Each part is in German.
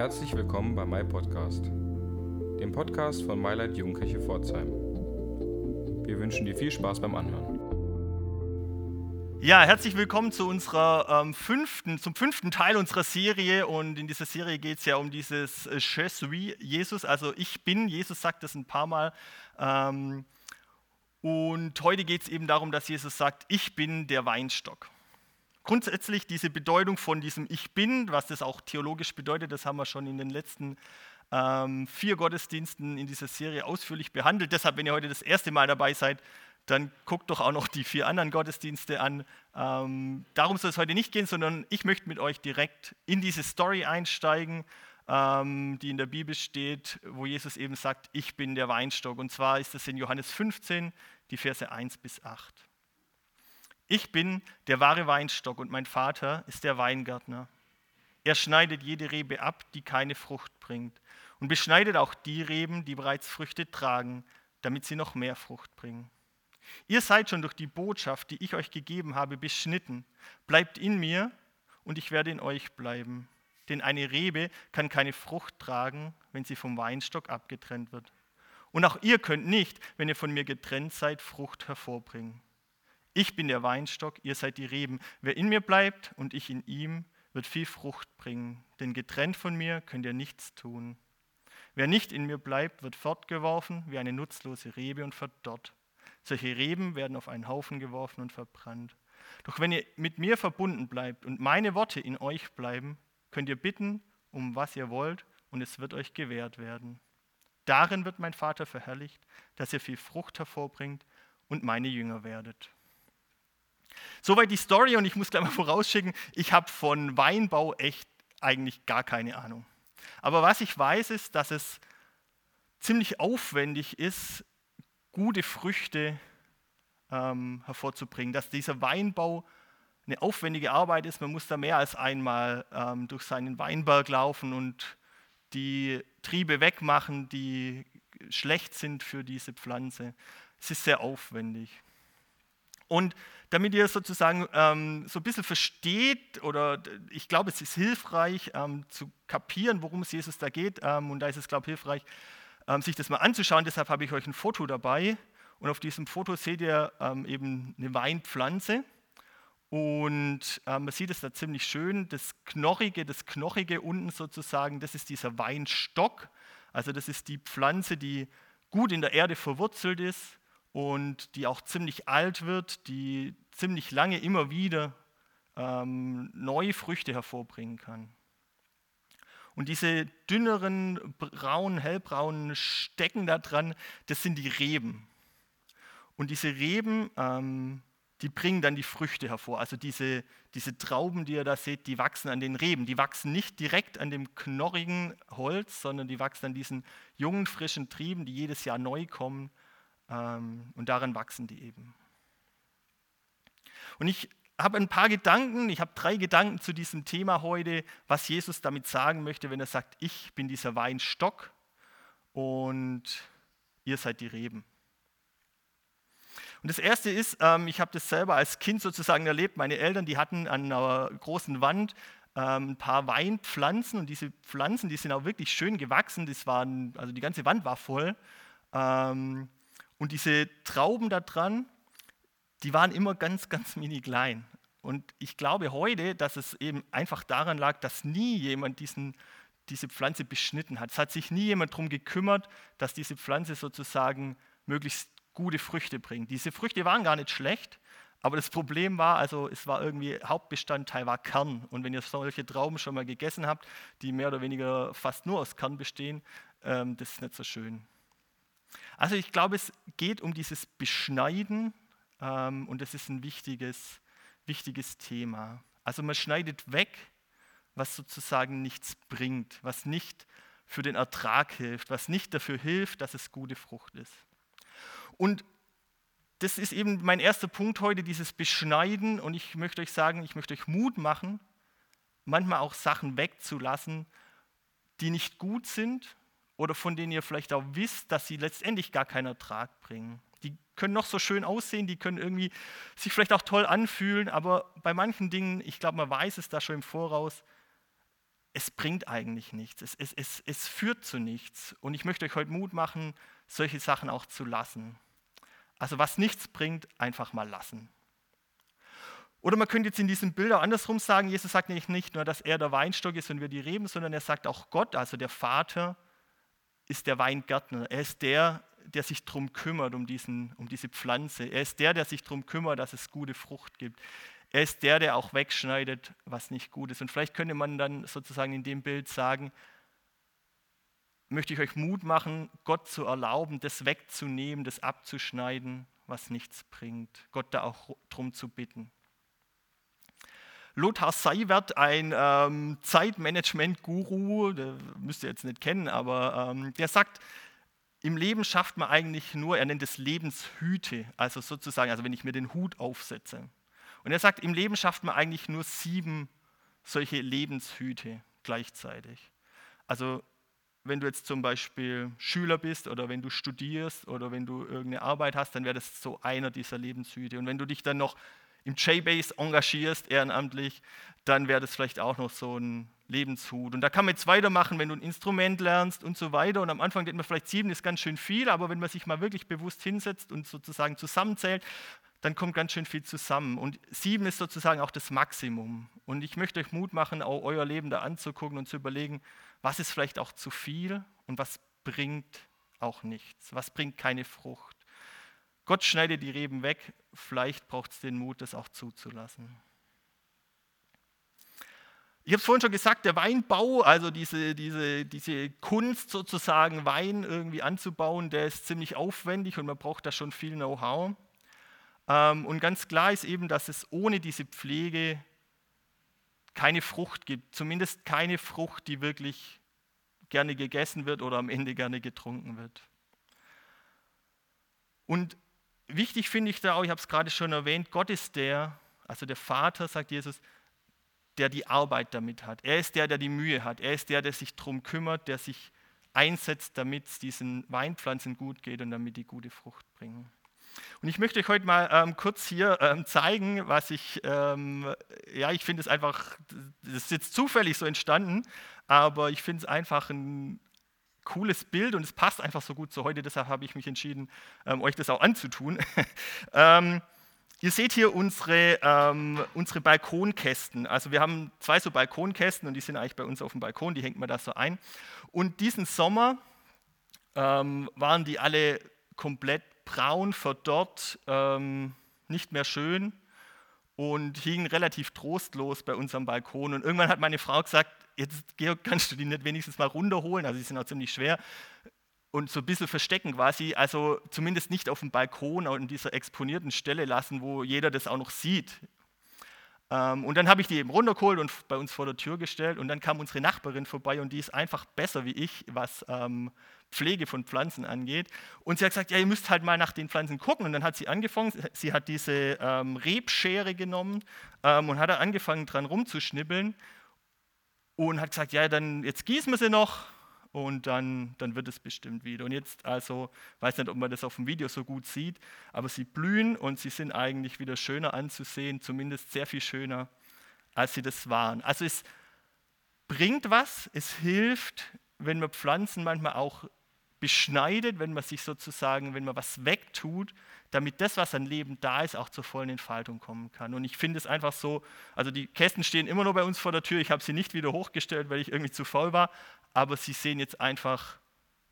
Herzlich willkommen bei My Podcast, dem Podcast von MyLight Jugendkirche Pforzheim. Wir wünschen dir viel Spaß beim Anhören. Ja, herzlich willkommen zu unserer ähm, fünften, zum fünften Teil unserer Serie. Und in dieser Serie geht es ja um dieses äh, Je suis Jesus, also ich bin. Jesus sagt das ein paar Mal. Ähm, und heute geht es eben darum, dass Jesus sagt, ich bin der Weinstock. Grundsätzlich diese Bedeutung von diesem Ich bin, was das auch theologisch bedeutet, das haben wir schon in den letzten ähm, vier Gottesdiensten in dieser Serie ausführlich behandelt. Deshalb, wenn ihr heute das erste Mal dabei seid, dann guckt doch auch noch die vier anderen Gottesdienste an. Ähm, darum soll es heute nicht gehen, sondern ich möchte mit euch direkt in diese Story einsteigen, ähm, die in der Bibel steht, wo Jesus eben sagt, ich bin der Weinstock. Und zwar ist das in Johannes 15, die Verse 1 bis 8. Ich bin der wahre Weinstock und mein Vater ist der Weingärtner. Er schneidet jede Rebe ab, die keine Frucht bringt, und beschneidet auch die Reben, die bereits Früchte tragen, damit sie noch mehr Frucht bringen. Ihr seid schon durch die Botschaft, die ich euch gegeben habe, beschnitten. Bleibt in mir und ich werde in euch bleiben. Denn eine Rebe kann keine Frucht tragen, wenn sie vom Weinstock abgetrennt wird. Und auch ihr könnt nicht, wenn ihr von mir getrennt seid, Frucht hervorbringen. Ich bin der Weinstock, ihr seid die Reben. Wer in mir bleibt und ich in ihm, wird viel Frucht bringen, denn getrennt von mir könnt ihr nichts tun. Wer nicht in mir bleibt, wird fortgeworfen wie eine nutzlose Rebe und verdorrt. Solche Reben werden auf einen Haufen geworfen und verbrannt. Doch wenn ihr mit mir verbunden bleibt und meine Worte in euch bleiben, könnt ihr bitten, um was ihr wollt, und es wird euch gewährt werden. Darin wird mein Vater verherrlicht, dass ihr viel Frucht hervorbringt und meine Jünger werdet. Soweit die Story und ich muss gleich mal vorausschicken, ich habe von Weinbau echt eigentlich gar keine Ahnung. Aber was ich weiß, ist, dass es ziemlich aufwendig ist, gute Früchte ähm, hervorzubringen, dass dieser Weinbau eine aufwendige Arbeit ist. Man muss da mehr als einmal ähm, durch seinen Weinberg laufen und die Triebe wegmachen, die schlecht sind für diese Pflanze. Es ist sehr aufwendig. Und damit ihr sozusagen ähm, so ein bisschen versteht, oder ich glaube, es ist hilfreich ähm, zu kapieren, worum es Jesus da geht, ähm, und da ist es, glaube ich, hilfreich, ähm, sich das mal anzuschauen. Deshalb habe ich euch ein Foto dabei. Und auf diesem Foto seht ihr ähm, eben eine Weinpflanze. Und ähm, man sieht es da ziemlich schön. Das Knorrige, das Knochige unten sozusagen, das ist dieser Weinstock. Also das ist die Pflanze, die gut in der Erde verwurzelt ist und die auch ziemlich alt wird, die ziemlich lange immer wieder ähm, neue Früchte hervorbringen kann. Und diese dünneren, braunen, hellbraunen Stecken da dran, das sind die Reben. Und diese Reben, ähm, die bringen dann die Früchte hervor. Also diese, diese Trauben, die ihr da seht, die wachsen an den Reben. Die wachsen nicht direkt an dem knorrigen Holz, sondern die wachsen an diesen jungen, frischen Trieben, die jedes Jahr neu kommen und daran wachsen die eben. Und ich habe ein paar Gedanken, ich habe drei Gedanken zu diesem Thema heute, was Jesus damit sagen möchte, wenn er sagt, ich bin dieser Weinstock und ihr seid die Reben. Und das erste ist, ähm, ich habe das selber als Kind sozusagen erlebt. Meine Eltern, die hatten an einer großen Wand ähm, ein paar Weinpflanzen und diese Pflanzen, die sind auch wirklich schön gewachsen. Das waren, also die ganze Wand war voll. Ähm, und diese Trauben da dran, die waren immer ganz, ganz mini klein. Und ich glaube heute, dass es eben einfach daran lag, dass nie jemand diesen, diese Pflanze beschnitten hat. Es hat sich nie jemand darum gekümmert, dass diese Pflanze sozusagen möglichst gute Früchte bringt. Diese Früchte waren gar nicht schlecht, aber das Problem war, also es war irgendwie, Hauptbestandteil war Kern. Und wenn ihr solche Trauben schon mal gegessen habt, die mehr oder weniger fast nur aus Kern bestehen, ähm, das ist nicht so schön. Also ich glaube, es geht um dieses Beschneiden ähm, und das ist ein wichtiges, wichtiges Thema. Also man schneidet weg, was sozusagen nichts bringt, was nicht für den Ertrag hilft, was nicht dafür hilft, dass es gute Frucht ist. Und das ist eben mein erster Punkt heute, dieses Beschneiden. Und ich möchte euch sagen, ich möchte euch Mut machen, manchmal auch Sachen wegzulassen, die nicht gut sind oder von denen ihr vielleicht auch wisst, dass sie letztendlich gar keinen Ertrag bringen. Die können noch so schön aussehen, die können irgendwie sich vielleicht auch toll anfühlen, aber bei manchen Dingen, ich glaube, man weiß es da schon im Voraus, es bringt eigentlich nichts. Es, es, es, es führt zu nichts. Und ich möchte euch heute Mut machen, solche Sachen auch zu lassen. Also was nichts bringt, einfach mal lassen. Oder man könnte jetzt in diesem Bild auch andersrum sagen, Jesus sagt nämlich nicht nur, dass er der Weinstock ist und wir die Reben, sondern er sagt auch Gott, also der Vater, ist der Weingärtner. Er ist der, der sich darum kümmert, um, diesen, um diese Pflanze. Er ist der, der sich darum kümmert, dass es gute Frucht gibt. Er ist der, der auch wegschneidet, was nicht gut ist. Und vielleicht könnte man dann sozusagen in dem Bild sagen, möchte ich euch Mut machen, Gott zu erlauben, das wegzunehmen, das abzuschneiden, was nichts bringt. Gott da auch darum zu bitten. Lothar Seiwert, ein ähm, Zeitmanagement-Guru, der müsst ihr jetzt nicht kennen, aber ähm, der sagt, im Leben schafft man eigentlich nur, er nennt es Lebenshüte, also sozusagen, also wenn ich mir den Hut aufsetze. Und er sagt, im Leben schafft man eigentlich nur sieben solche Lebenshüte gleichzeitig. Also wenn du jetzt zum Beispiel Schüler bist oder wenn du studierst oder wenn du irgendeine Arbeit hast, dann wäre das so einer dieser Lebenshüte. Und wenn du dich dann noch im J-Base engagierst, ehrenamtlich, dann wäre das vielleicht auch noch so ein Lebenshut. Und da kann man jetzt weitermachen, wenn du ein Instrument lernst und so weiter. Und am Anfang denkt man vielleicht, sieben ist ganz schön viel, aber wenn man sich mal wirklich bewusst hinsetzt und sozusagen zusammenzählt, dann kommt ganz schön viel zusammen. Und sieben ist sozusagen auch das Maximum. Und ich möchte euch Mut machen, auch euer Leben da anzugucken und zu überlegen, was ist vielleicht auch zu viel und was bringt auch nichts, was bringt keine Frucht. Gott schneidet die Reben weg, vielleicht braucht es den Mut, das auch zuzulassen. Ich habe es vorhin schon gesagt, der Weinbau, also diese, diese, diese Kunst sozusagen, Wein irgendwie anzubauen, der ist ziemlich aufwendig und man braucht da schon viel Know-how. Ähm, und ganz klar ist eben, dass es ohne diese Pflege keine Frucht gibt, zumindest keine Frucht, die wirklich gerne gegessen wird oder am Ende gerne getrunken wird. Und wichtig finde ich da auch, ich habe es gerade schon erwähnt, Gott ist der, also der Vater, sagt Jesus, der die Arbeit damit hat. Er ist der, der die Mühe hat. Er ist der, der sich darum kümmert, der sich einsetzt, damit es diesen Weinpflanzen gut geht und damit die gute Frucht bringen. Und ich möchte euch heute mal ähm, kurz hier ähm, zeigen, was ich, ähm, ja, ich finde es einfach, das ist jetzt zufällig so entstanden, aber ich finde es einfach ein cooles Bild und es passt einfach so gut zu heute, deshalb habe ich mich entschieden, ähm, euch das auch anzutun. ähm, ihr seht hier unsere, ähm, unsere Balkonkästen. Also wir haben zwei so Balkonkästen und die sind eigentlich bei uns auf dem Balkon, die hängt man da so ein. Und diesen Sommer ähm, waren die alle komplett braun, verdorrt, ähm, nicht mehr schön und hingen relativ trostlos bei unserem Balkon. Und irgendwann hat meine Frau gesagt, jetzt Georg, kannst du die nicht wenigstens mal runterholen? Also die sind auch ziemlich schwer und so ein bisschen verstecken quasi, also zumindest nicht auf dem Balkon an dieser exponierten Stelle lassen, wo jeder das auch noch sieht. Ähm, und dann habe ich die eben runtergeholt und bei uns vor der Tür gestellt und dann kam unsere Nachbarin vorbei und die ist einfach besser wie ich, was ähm, Pflege von Pflanzen angeht. Und sie hat gesagt, ja, ihr müsst halt mal nach den Pflanzen gucken. Und dann hat sie angefangen, sie hat diese ähm, Rebschere genommen und hat angefangen dran rumzuschnippeln und hat gesagt, ja, dann jetzt gießen wir sie noch und dann, dann wird es bestimmt wieder. Und jetzt also, weiß nicht, ob man das auf dem Video so gut sieht, aber sie blühen und sie sind eigentlich wieder schöner anzusehen, zumindest sehr viel schöner, als sie das waren. Also es bringt was, es hilft, wenn man Pflanzen manchmal auch beschneidet, wenn man sich sozusagen, wenn man was wegtut, damit das, was an Leben da ist, auch zur vollen Entfaltung kommen kann. Und ich finde es einfach so, also die Kästen stehen immer noch bei uns vor der Tür, ich habe sie nicht wieder hochgestellt, weil ich irgendwie zu faul war, aber sie sehen jetzt einfach,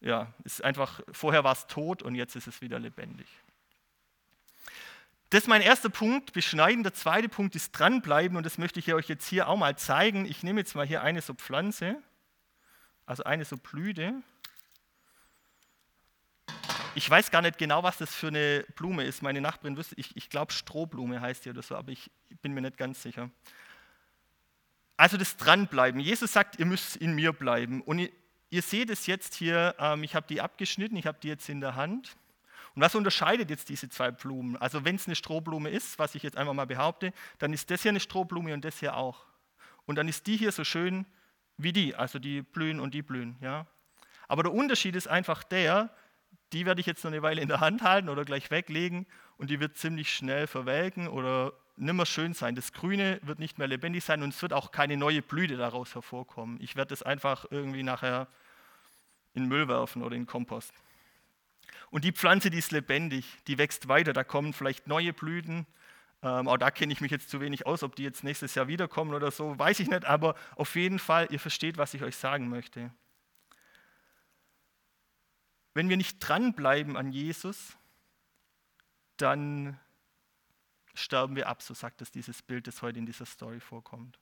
ja, ist einfach, vorher war es tot und jetzt ist es wieder lebendig. Das ist mein erster Punkt, beschneiden. Der zweite Punkt ist dranbleiben und das möchte ich euch jetzt hier auch mal zeigen. Ich nehme jetzt mal hier eine so Pflanze, also eine so Blüte. Ich weiß gar nicht genau, was das für eine Blume ist. Meine Nachbarin wüsste, ich, ich glaube Strohblume heißt die oder so, aber ich bin mir nicht ganz sicher. Also das Dranbleiben. Jesus sagt, ihr müsst in mir bleiben. Und ihr, ihr seht es jetzt hier, ähm, ich habe die abgeschnitten, ich habe die jetzt in der Hand. Und was unterscheidet jetzt diese zwei Blumen? Also wenn es eine Strohblume ist, was ich jetzt einfach mal behaupte, dann ist das hier eine Strohblume und das hier auch. Und dann ist die hier so schön wie die, also die blühen und die blühen. Ja? Aber der Unterschied ist einfach der, die werde ich jetzt noch eine Weile in der Hand halten oder gleich weglegen und die wird ziemlich schnell verwelken oder nimmer schön sein. Das Grüne wird nicht mehr lebendig sein und es wird auch keine neue Blüte daraus hervorkommen. Ich werde es einfach irgendwie nachher in Müll werfen oder in Kompost. Und die Pflanze, die ist lebendig, die wächst weiter, da kommen vielleicht neue Blüten. Ähm, auch da kenne ich mich jetzt zu wenig aus, ob die jetzt nächstes Jahr wiederkommen oder so, weiß ich nicht, aber auf jeden Fall, ihr versteht, was ich euch sagen möchte. Wenn wir nicht dranbleiben an Jesus, dann sterben wir ab, so sagt es dieses Bild, das heute in dieser Story vorkommt.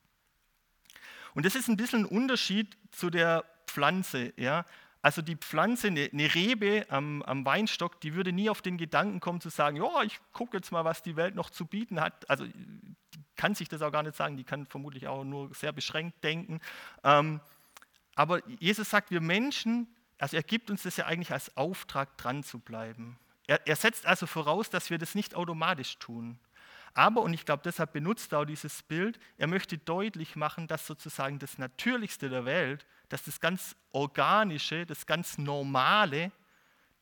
Und das ist ein bisschen ein Unterschied zu der Pflanze. Ja? Also die Pflanze, eine, Rebe am, am, Weinstock, die würde nie auf den Gedanken kommen zu sagen, ja, ich gucke jetzt mal, was die Welt noch zu bieten hat. Also die kann sich das auch gar nicht sagen, die kann vermutlich auch nur sehr beschränkt denken. Ähm, aber Jesus sagt, wir Menschen, also er gibt uns das ja eigentlich als Auftrag, dran zu bleiben. Er, er setzt also voraus, dass wir das nicht automatisch tun. Aber, und ich glaube, deshalb benutzt er auch dieses Bild, er möchte deutlich machen, dass sozusagen das Natürlichste der Welt, dass das ganz Organische, das ganz Normale,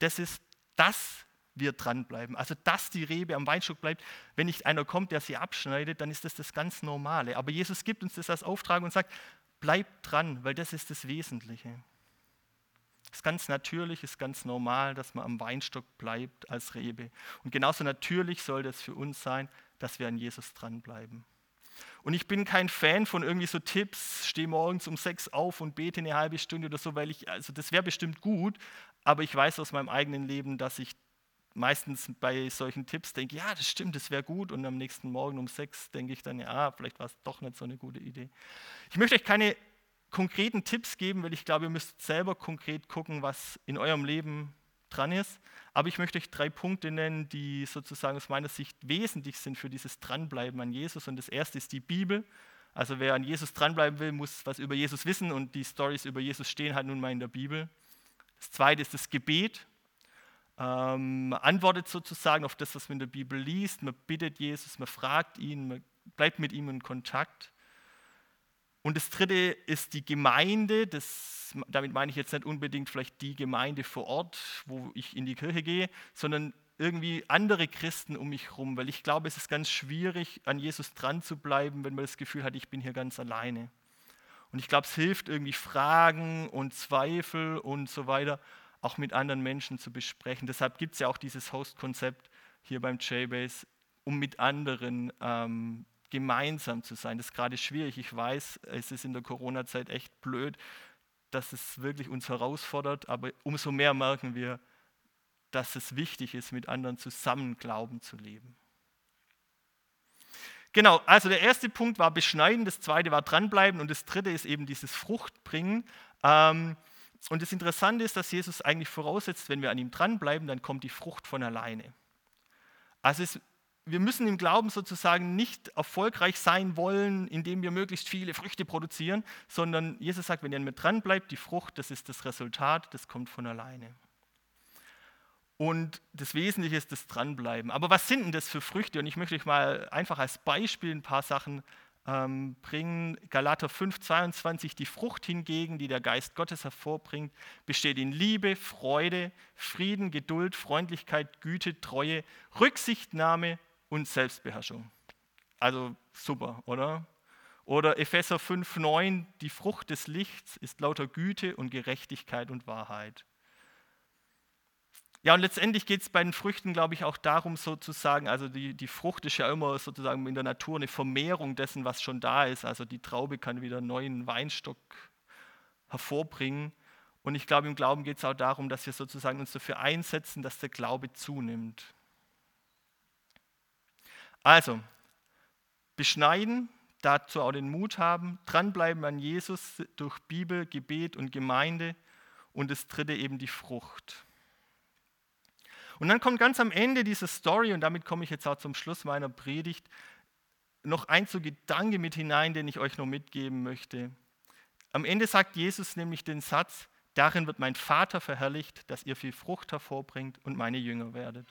das ist, dass wir dranbleiben. Also, dass die Rebe am Weinstock bleibt. Wenn nicht einer kommt, der sie abschneidet, dann ist das das ganz Normale. Aber Jesus gibt uns das als Auftrag und sagt, bleibt dran, weil das ist das Wesentliche. Es ist ganz natürlich, es ist ganz normal, dass man am Weinstock bleibt als Rebe. Und genauso natürlich soll das für uns sein, dass wir an Jesus dranbleiben. Und ich bin kein Fan von irgendwie so Tipps, stehe morgens um sechs auf und bete eine halbe Stunde oder so, weil ich, also das wäre bestimmt gut, aber ich weiß aus meinem eigenen Leben, dass ich meistens bei solchen Tipps denke, ja, das stimmt, das wäre gut und am nächsten Morgen um sechs denke ich dann, ja, vielleicht war es doch nicht so eine gute Idee. Ich möchte euch keine konkreten Tipps geben, weil ich glaube, ihr müsst selber konkret gucken, was in eurem Leben dran ist. Aber ich möchte euch drei Punkte nennen, die sozusagen aus meiner Sicht wesentlich sind für dieses Dranbleiben an Jesus. Und das erste ist die Bibel. Also wer an Jesus dranbleiben will, muss was über Jesus wissen und die Stories über Jesus stehen halt nun mal in der Bibel. Das zweite ist das Gebet. Ähm, man antwortet sozusagen auf das, was man in der Bibel liest. Man bittet Jesus, man fragt ihn, man bleibt mit ihm in Kontakt. Und das dritte ist die Gemeinde. Das, damit meine ich jetzt nicht unbedingt vielleicht die Gemeinde vor Ort, wo ich in die Kirche gehe, sondern irgendwie andere Christen um mich herum, weil ich glaube, es ist ganz schwierig, an Jesus dran zu bleiben, wenn man das Gefühl hat, ich bin hier ganz alleine. Und ich glaube, es hilft irgendwie Fragen und Zweifel und so weiter auch mit anderen Menschen zu besprechen. Deshalb gibt es ja auch dieses Host-Konzept hier beim JBase, um mit anderen ähm, gemeinsam zu sein. Das ist gerade schwierig. Ich weiß, es ist in der Corona-Zeit echt blöd, dass es wirklich uns herausfordert, aber umso mehr merken wir, dass es wichtig ist, mit anderen zusammen Glauben zu leben. Genau, also der erste Punkt war beschneiden, das zweite war dranbleiben und das dritte ist eben dieses Fruchtbringen. Ähm, und das Interessante ist, dass Jesus eigentlich voraussetzt, wenn wir an ihm dranbleiben, dann kommt die Frucht von alleine. Also es wir müssen im Glauben sozusagen nicht erfolgreich sein wollen, indem wir möglichst viele Früchte produzieren, sondern Jesus sagt, wenn ihr mit dran bleibt, die Frucht, das ist das Resultat, das kommt von alleine. Und das Wesentliche ist das Dranbleiben. Aber was sind denn das für Früchte? Und ich möchte euch mal einfach als Beispiel ein paar Sachen ähm, bringen. Galater 5, 22, die Frucht hingegen, die der Geist Gottes hervorbringt, besteht in Liebe, Freude, Frieden, Geduld, Freundlichkeit, Güte, Treue, Rücksichtnahme und Selbstbeherrschung. Also super, oder? Oder Epheser 5,9, die Frucht des Lichts ist lauter Güte und Gerechtigkeit und Wahrheit. Ja, und letztendlich geht es bei den Früchten, glaube ich, auch darum, sozusagen, also die, die Frucht ist ja immer sozusagen in der Natur eine Vermehrung dessen, was schon da ist. Also die Traube kann wieder einen neuen Weinstock hervorbringen. Und ich glaube, im Glauben geht es auch darum, dass wir sozusagen uns dafür einsetzen, dass der Glaube zunimmt. Also, beschneiden, dazu auch den Mut haben, dranbleiben an Jesus durch Bibel, Gebet und Gemeinde und das dritte eben die Frucht. Und dann kommt ganz am Ende dieser Story, und damit komme ich jetzt auch zum Schluss meiner Predigt, noch ein so Gedanke mit hinein, den ich euch noch mitgeben möchte. Am Ende sagt Jesus nämlich den Satz, darin wird mein Vater verherrlicht, dass ihr viel Frucht hervorbringt und meine Jünger werdet.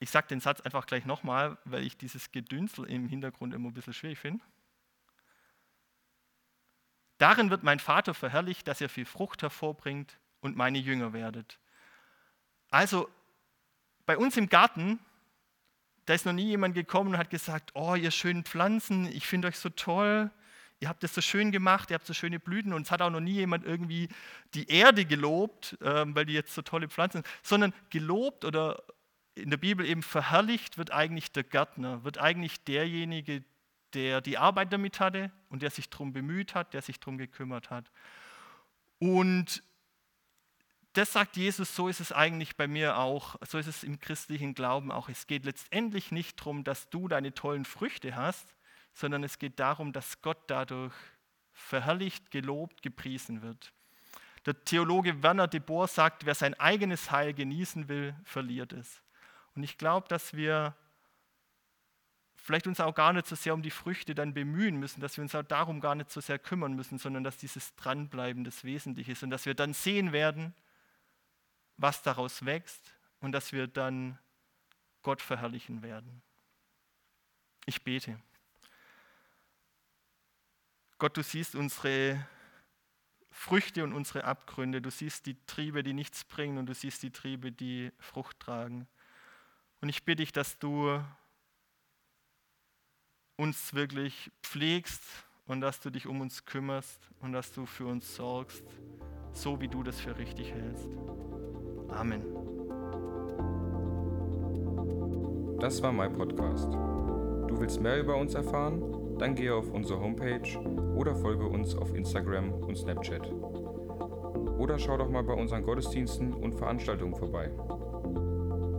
Ich sage den Satz einfach gleich nochmal, weil ich dieses Gedünsel im Hintergrund immer ein bisschen schwierig finde. Darin wird mein Vater verherrlicht, dass er viel Frucht hervorbringt und meine Jünger werdet. Also bei uns im Garten, da ist noch nie jemand gekommen und hat gesagt, oh, ihr schönen Pflanzen, ich finde euch so toll, ihr habt es so schön gemacht, ihr habt so schöne Blüten und es hat auch noch nie jemand irgendwie die Erde gelobt, ähm, weil die jetzt so tolle Pflanzen sind, sondern gelobt oder in der Bibel eben verherrlicht wird eigentlich der Gärtner, wird eigentlich derjenige, der die Arbeit damit hatte und der sich darum bemüht hat, der sich darum gekümmert hat. Und das sagt Jesus, so ist es eigentlich bei mir auch, so ist es im christlichen Glauben auch. Es geht letztendlich nicht darum, dass du deine tollen Früchte hast, sondern es geht darum, dass Gott dadurch verherrlicht, gelobt, gepriesen wird. Der Theologe Werner de Boer sagt, wer sein eigenes Heil genießen will, verliert es. Und ich glaube, dass wir vielleicht uns auch gar nicht so sehr um die Früchte dann bemühen müssen, dass wir uns auch darum gar nicht so sehr kümmern müssen, sondern dass dieses Dranbleiben das Wesentliche ist und dass wir dann sehen werden, was daraus wächst und dass wir dann Gott verherrlichen werden. Ich bete. Gott, du siehst unsere Früchte und unsere Abgründe. Du siehst die Triebe, die nichts bringen und du siehst die Triebe, die Frucht tragen. Und ich bitte dich, dass du uns wirklich pflegst und dass du dich um uns kümmerst und dass du für uns sorgst, so wie du das für richtig hältst. Amen. Das war mein Podcast. Du willst mehr über uns erfahren? Dann gehe auf unsere Homepage oder folge uns auf Instagram und Snapchat. Oder schau doch mal bei unseren Gottesdiensten und Veranstaltungen vorbei.